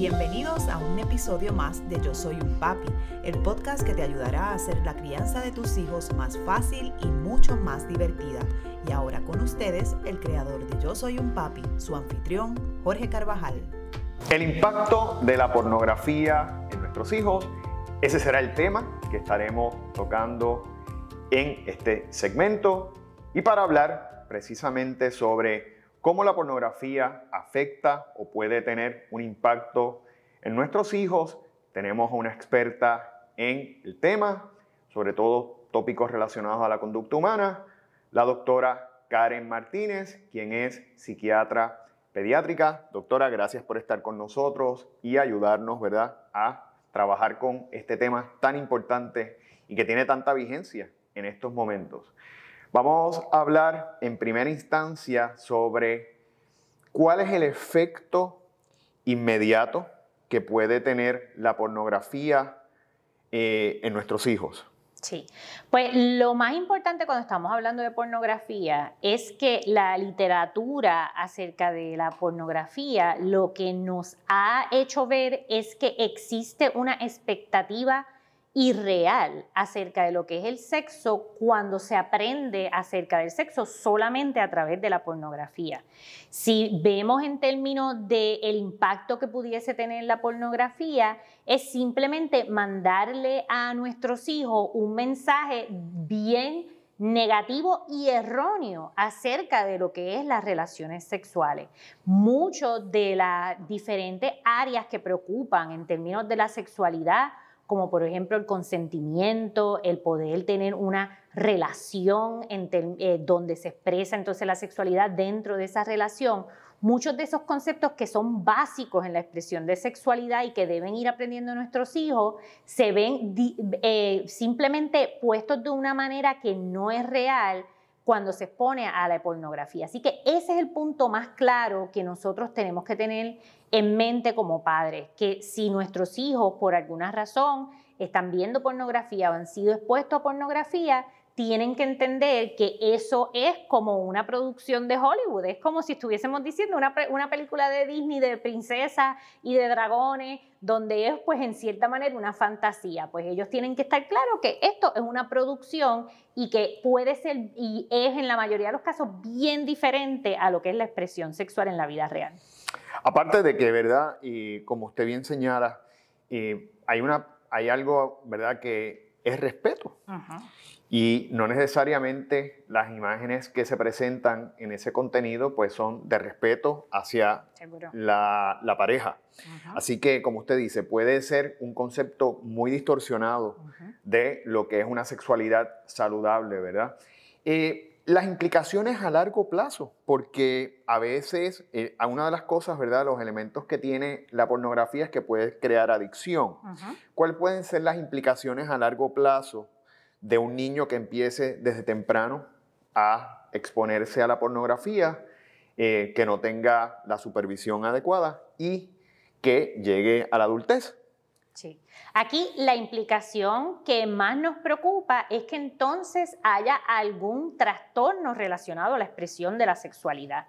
Bienvenidos a un episodio más de Yo Soy un Papi, el podcast que te ayudará a hacer la crianza de tus hijos más fácil y mucho más divertida. Y ahora con ustedes, el creador de Yo Soy un Papi, su anfitrión, Jorge Carvajal. El impacto de la pornografía en nuestros hijos, ese será el tema que estaremos tocando en este segmento. Y para hablar precisamente sobre cómo la pornografía afecta o puede tener un impacto en nuestros hijos. Tenemos a una experta en el tema, sobre todo tópicos relacionados a la conducta humana, la doctora Karen Martínez, quien es psiquiatra pediátrica. Doctora, gracias por estar con nosotros y ayudarnos, ¿verdad?, a trabajar con este tema tan importante y que tiene tanta vigencia en estos momentos. Vamos a hablar en primera instancia sobre cuál es el efecto inmediato que puede tener la pornografía eh, en nuestros hijos. Sí, pues lo más importante cuando estamos hablando de pornografía es que la literatura acerca de la pornografía lo que nos ha hecho ver es que existe una expectativa irreal acerca de lo que es el sexo cuando se aprende acerca del sexo solamente a través de la pornografía. Si vemos en términos del impacto que pudiese tener la pornografía, es simplemente mandarle a nuestros hijos un mensaje bien negativo y erróneo acerca de lo que es las relaciones sexuales. Muchas de las diferentes áreas que preocupan en términos de la sexualidad como por ejemplo el consentimiento, el poder tener una relación eh, donde se expresa entonces la sexualidad dentro de esa relación. Muchos de esos conceptos que son básicos en la expresión de sexualidad y que deben ir aprendiendo nuestros hijos, se ven eh, simplemente puestos de una manera que no es real cuando se expone a la pornografía. Así que ese es el punto más claro que nosotros tenemos que tener en mente como padres, que si nuestros hijos por alguna razón están viendo pornografía o han sido expuestos a pornografía, tienen que entender que eso es como una producción de Hollywood, es como si estuviésemos diciendo una, una película de Disney de princesas y de dragones, donde es pues en cierta manera una fantasía, pues ellos tienen que estar claros que esto es una producción y que puede ser y es en la mayoría de los casos bien diferente a lo que es la expresión sexual en la vida real. Aparte de que, ¿verdad? Y como usted bien señala, eh, hay, una, hay algo, ¿verdad? Que es respeto. Y no necesariamente las imágenes que se presentan en ese contenido pues son de respeto hacia la, pareja. Así que, como usted dice, puede ser un concepto muy distorsionado de lo que es una sexualidad saludable, ¿verdad? Eh, las implicaciones a largo plazo, porque a veces, eh, una de las cosas, ¿verdad? Los elementos que tiene la pornografía es que puede crear adicción. ¿Cuáles pueden ser las implicaciones a largo plazo de un niño que empiece desde temprano a exponerse a la pornografía, eh, que no tenga la supervisión adecuada y que llegue a la adultez? Aquí la implicación que más nos preocupa es que entonces haya algún trastorno relacionado a la expresión de la sexualidad.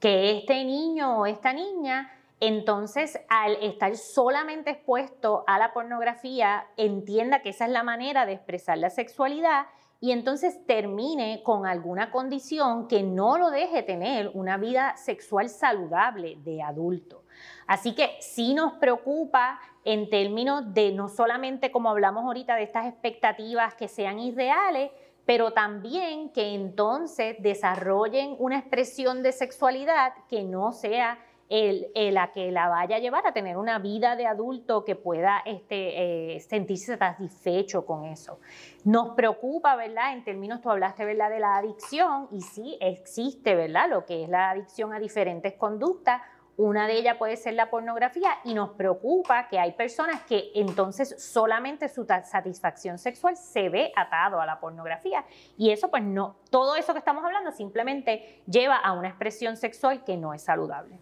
Que este niño o esta niña entonces al estar solamente expuesto a la pornografía entienda que esa es la manera de expresar la sexualidad y entonces termine con alguna condición que no lo deje tener una vida sexual saludable de adulto. Así que sí nos preocupa en términos de no solamente como hablamos ahorita de estas expectativas que sean irreales, pero también que entonces desarrollen una expresión de sexualidad que no sea el, la que la vaya a llevar a tener una vida de adulto que pueda este, eh, sentirse satisfecho con eso. Nos preocupa, ¿verdad? En términos, tú hablaste, ¿verdad?, de la adicción y sí existe, ¿verdad?, lo que es la adicción a diferentes conductas. Una de ellas puede ser la pornografía y nos preocupa que hay personas que entonces solamente su satisfacción sexual se ve atado a la pornografía. Y eso pues no, todo eso que estamos hablando simplemente lleva a una expresión sexual que no es saludable.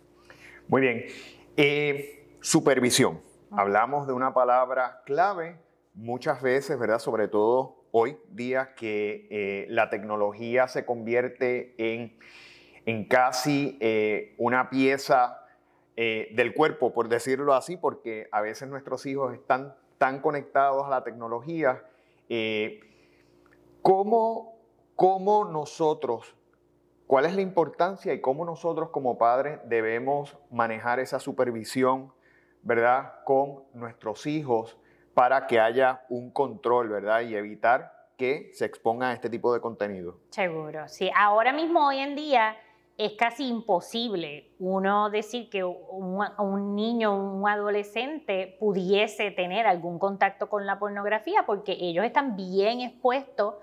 Muy bien. Eh, supervisión. Hablamos de una palabra clave muchas veces, ¿verdad? Sobre todo hoy día que eh, la tecnología se convierte en, en casi eh, una pieza del cuerpo, por decirlo así, porque a veces nuestros hijos están tan conectados a la tecnología. ¿cómo, ¿Cómo nosotros, cuál es la importancia y cómo nosotros como padres debemos manejar esa supervisión, ¿verdad?, con nuestros hijos para que haya un control, ¿verdad? Y evitar que se exponga a este tipo de contenido. Seguro, sí. Ahora mismo, hoy en día, es casi imposible uno decir que un, niño, un adolescente pudiese tener algún contacto con la pornografía porque ellos están bien expuestos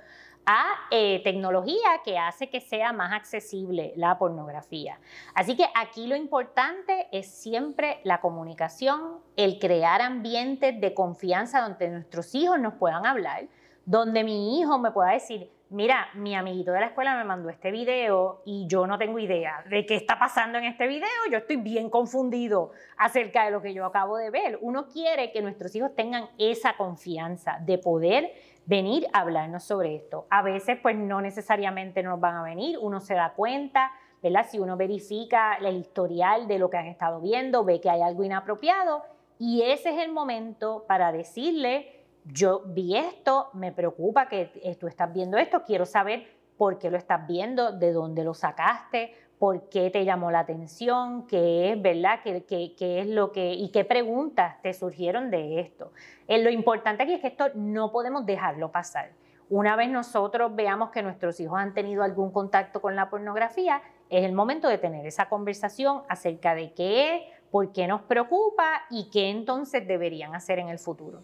a eh, tecnología que hace que sea más accesible la pornografía. Así que aquí lo importante es siempre la comunicación, el crear ambientes de confianza donde nuestros hijos nos puedan hablar, donde mi hijo me pueda decir, mira, mi amiguito de la escuela me mandó este video y yo no tengo idea de qué está pasando en este video, yo estoy bien confundido acerca de lo que yo acabo de ver. Uno quiere que nuestros hijos tengan esa confianza de poder venir a hablarnos sobre esto. A veces pues no necesariamente nos van a venir, uno se da cuenta, ¿verdad? Si uno verifica el historial de lo que han estado viendo, ve que hay algo inapropiado y ese es el momento para decirle, yo vi esto, me preocupa que tú estás viendo esto, quiero saber por qué lo estás viendo, de dónde lo sacaste, por qué te llamó la atención, qué es, ¿verdad? ¿Qué, es lo que, y qué preguntas te surgieron de esto? Eh, lo importante aquí es que esto no podemos dejarlo pasar. Una vez nosotros veamos que nuestros hijos han tenido algún contacto con la pornografía, es el momento de tener esa conversación acerca de qué es, por qué nos preocupa y qué entonces deberían hacer en el futuro.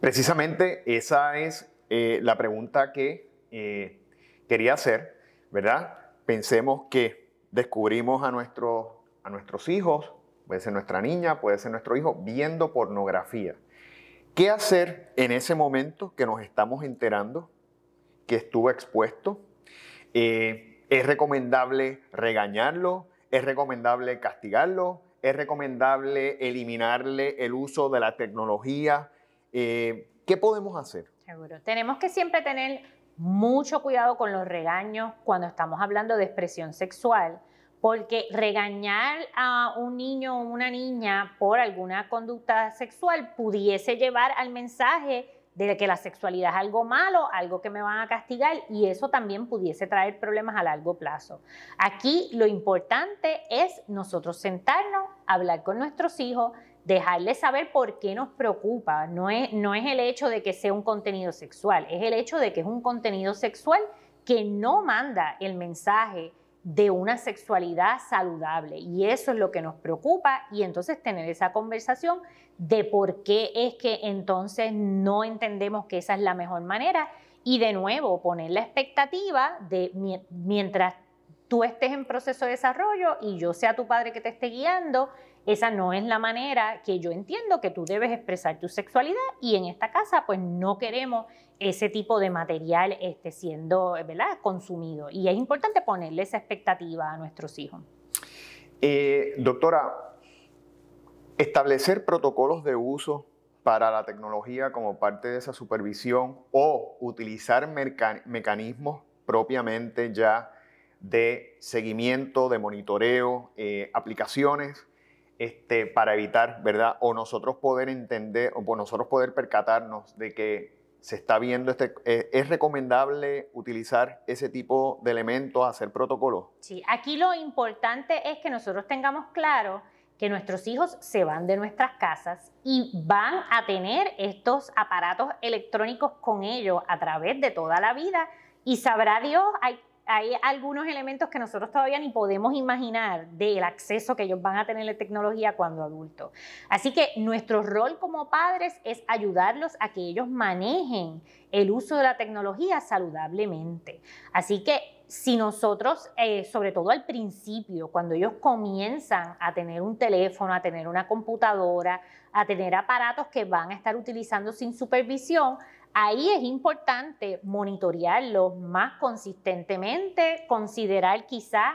Precisamente esa es eh, la pregunta que eh, quería hacer, ¿verdad? Pensemos que descubrimos a, nuestros, a nuestros hijos, puede ser nuestra niña, puede ser nuestro hijo, viendo pornografía. ¿Qué hacer en ese momento que nos estamos enterando que estuvo expuesto? Eh, ¿Es recomendable regañarlo? ¿Es recomendable castigarlo? ¿Es recomendable eliminarle el uso de la tecnología? Eh, ¿Qué podemos hacer? Seguro. Tenemos que siempre tener mucho cuidado con los regaños cuando estamos hablando de expresión sexual, porque regañar a un niño o una niña por alguna conducta sexual pudiese llevar al mensaje de que la sexualidad es algo malo, algo que me van a castigar y eso también pudiese traer problemas a largo plazo. Aquí lo importante es nosotros sentarnos, hablar con nuestros hijos, dejarles saber por qué nos preocupa. No es, no es el hecho de que sea un contenido sexual, es el hecho de que es un contenido sexual que no manda el mensaje de una sexualidad saludable. Y eso es lo que nos preocupa y entonces tener esa conversación de por qué es que entonces no entendemos que esa es la mejor manera y de nuevo poner la expectativa de mientras tú estés en proceso de desarrollo y yo sea tu padre que te esté guiando, esa no es la manera que yo entiendo que tú debes expresar tu sexualidad y en esta casa pues no queremos ese tipo de material este, siendo consumido. Y es importante ponerle esa expectativa a nuestros hijos. Eh, doctora, establecer protocolos de uso para la tecnología como parte de esa supervisión o utilizar mecanismos propiamente ya de seguimiento, de monitoreo, eh, aplicaciones este, para evitar, ¿verdad? O nosotros poder entender, o nosotros poder percatarnos de que se está viendo este, eh, ¿es recomendable utilizar ese tipo de elementos, hacer protocolos? Sí, aquí lo importante es que nosotros tengamos claro que nuestros hijos se van de nuestras casas y van a tener estos aparatos electrónicos con ellos a través de toda la vida y sabrá Dios, hay hay algunos elementos que nosotros todavía ni podemos imaginar del acceso que ellos van a tener a tecnología cuando adultos. Así que nuestro rol como padres es ayudarlos a que ellos manejen el uso de la tecnología saludablemente. Así que si nosotros, eh, sobre todo al principio, cuando ellos comienzan a tener un teléfono, a tener una computadora, a tener aparatos que van a estar utilizando sin supervisión, Ahí es importante monitorearlo más consistentemente, considerar quizás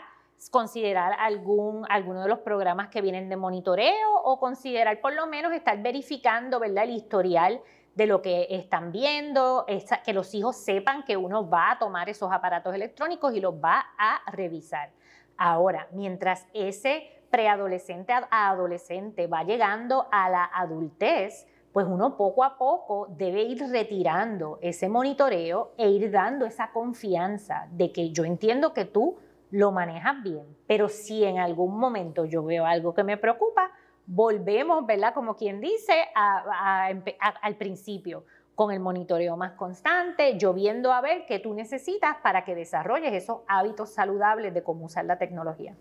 considerar algún, alguno de los programas que vienen de monitoreo o considerar por lo menos estar verificando ¿verdad? el historial de lo que están viendo, que los hijos sepan que uno va a tomar esos aparatos electrónicos y los va a revisar. Ahora, mientras ese preadolescente a adolescente va llegando a la adultez, pues uno poco a poco debe ir retirando ese monitoreo e ir dando esa confianza de que yo entiendo que tú lo manejas bien, pero si en algún momento yo veo algo que me preocupa, volvemos, ¿verdad? Como quien dice, al principio, con el monitoreo más constante, yo viendo a ver qué tú necesitas para que desarrolles esos hábitos saludables de cómo usar la tecnología.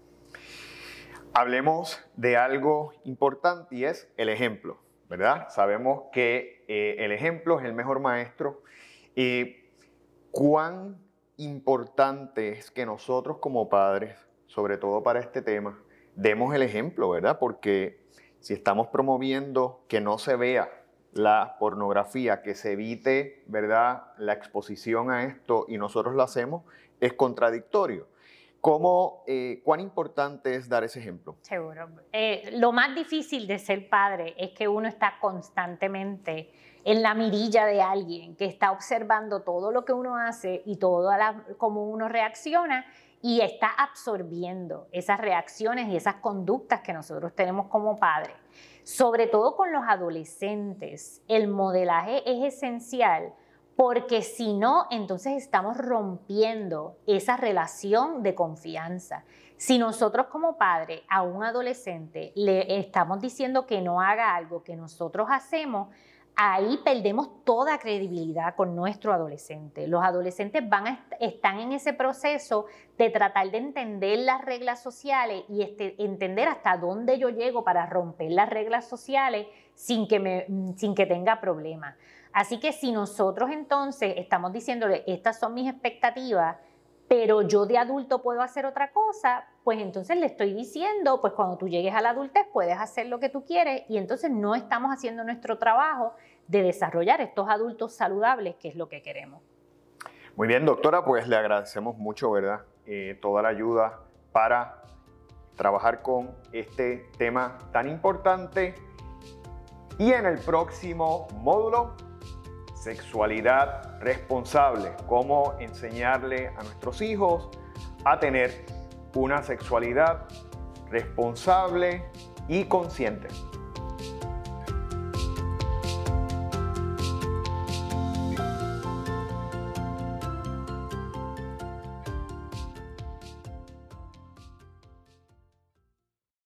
Hablemos de algo importante y es el ejemplo, ¿verdad? Sabemos que eh, el ejemplo es el mejor maestro. y ¿Cuán importante es que nosotros como padres, sobre todo para este tema, demos el ejemplo, ¿verdad? Porque si estamos promoviendo que no se vea la pornografía, que se evite, ¿verdad?, la exposición a esto y nosotros lo hacemos, es contradictorio. ¿Cómo, eh, ¿Cuán importante es dar ese ejemplo? Seguro. Eh, lo más difícil de ser padre es que uno está constantemente en la mirilla de alguien que está observando todo lo que uno hace y todo cómo uno reacciona y está absorbiendo esas reacciones y esas conductas que nosotros tenemos como padres. Sobre todo con los adolescentes, el modelaje es esencial porque si no, entonces estamos rompiendo esa relación de confianza. Si nosotros como padre a un adolescente le estamos diciendo que no haga algo que nosotros hacemos, ahí perdemos toda credibilidad con nuestro adolescente. Los adolescentes van a están en ese proceso de tratar de entender las reglas sociales y este, entender hasta dónde yo llego para romper las reglas sociales sin que, sin que tenga problemas. Así que si nosotros entonces estamos diciéndole, estas son mis expectativas, pero yo de adulto puedo hacer otra cosa, pues entonces le estoy diciendo, pues cuando tú llegues a la adultez puedes hacer lo que tú quieres y entonces no estamos haciendo nuestro trabajo de desarrollar estos adultos saludables, que es lo que queremos. Muy bien, doctora, pues le agradecemos mucho, ¿verdad? Eh, toda la ayuda para trabajar con este tema tan importante. Y en el próximo módulo sexualidad responsable, cómo enseñarle a nuestros hijos a tener una sexualidad responsable y consciente.